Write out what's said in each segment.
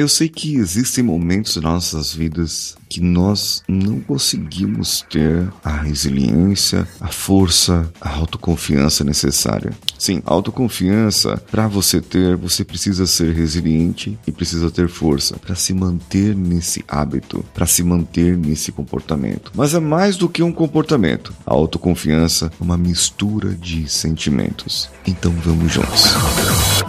Eu sei que existem momentos em nossas vidas que nós não conseguimos ter a resiliência, a força, a autoconfiança necessária. Sim, autoconfiança, para você ter, você precisa ser resiliente e precisa ter força para se manter nesse hábito, para se manter nesse comportamento. Mas é mais do que um comportamento. A autoconfiança é uma mistura de sentimentos. Então vamos juntos.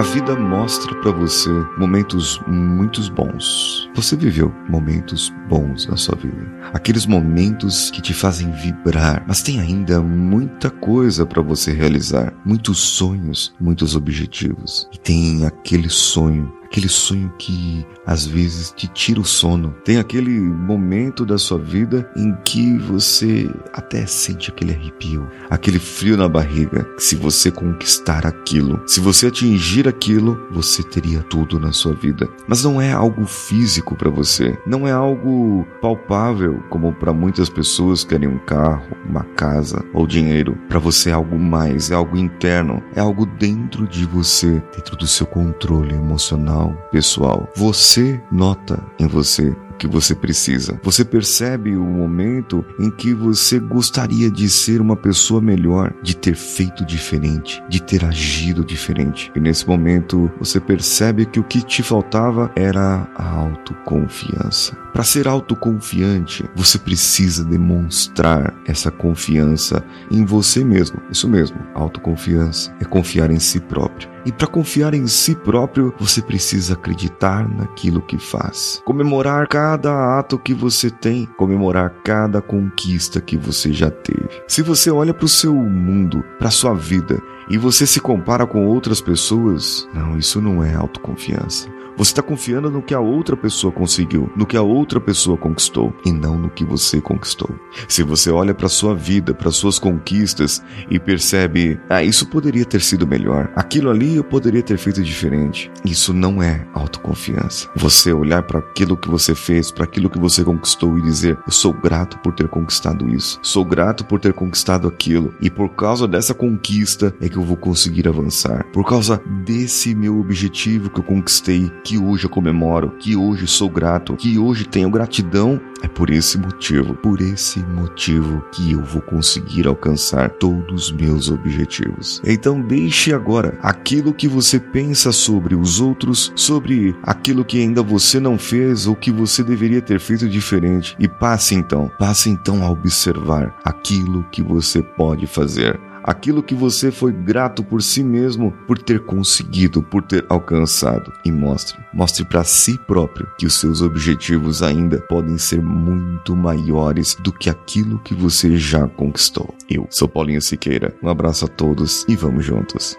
A vida mostra para você momentos muito bons. Você viveu momentos bons na sua vida. Aqueles momentos que te fazem vibrar, mas tem ainda muita coisa para você realizar, muitos sonhos, muitos objetivos. E tem aquele sonho aquele sonho que às vezes te tira o sono. Tem aquele momento da sua vida em que você até sente aquele arrepio, aquele frio na barriga. Se você conquistar aquilo, se você atingir aquilo, você teria tudo na sua vida. Mas não é algo físico para você, não é algo palpável como para muitas pessoas querem um carro, uma casa ou dinheiro. Para você é algo mais, é algo interno, é algo dentro de você, dentro do seu controle emocional pessoal. Você nota em você que você precisa. Você percebe o momento em que você gostaria de ser uma pessoa melhor, de ter feito diferente, de ter agido diferente. E nesse momento você percebe que o que te faltava era a autoconfiança. Para ser autoconfiante, você precisa demonstrar essa confiança em você mesmo. Isso mesmo, autoconfiança é confiar em si próprio. E para confiar em si próprio, você precisa acreditar naquilo que faz. Comemorar cada ato que você tem, comemorar cada conquista que você já teve. Se você olha para o seu mundo, para a sua vida, e você se compara com outras pessoas, não, isso não é autoconfiança. Você está confiando no que a outra pessoa conseguiu, no que a outra pessoa conquistou e não no que você conquistou. Se você olha para sua vida, para suas conquistas e percebe, ah, isso poderia ter sido melhor, aquilo ali eu poderia ter feito diferente. Isso não é autoconfiança. Você olhar para aquilo que você fez, para aquilo que você conquistou e dizer, eu sou grato por ter conquistado isso, sou grato por ter conquistado aquilo e por causa dessa conquista é que eu vou conseguir avançar. Por causa desse meu objetivo que eu conquistei, que hoje eu comemoro, que hoje sou grato, que hoje tenho gratidão, é por esse motivo, por esse motivo que eu vou conseguir alcançar todos os meus objetivos. Então deixe agora aquilo que você pensa sobre os outros, sobre aquilo que ainda você não fez ou que você deveria ter feito diferente e passe então, passe então a observar aquilo que você pode fazer aquilo que você foi grato por si mesmo por ter conseguido, por ter alcançado. E mostre, mostre para si próprio que os seus objetivos ainda podem ser muito maiores do que aquilo que você já conquistou. Eu sou Paulinho Siqueira. Um abraço a todos e vamos juntos.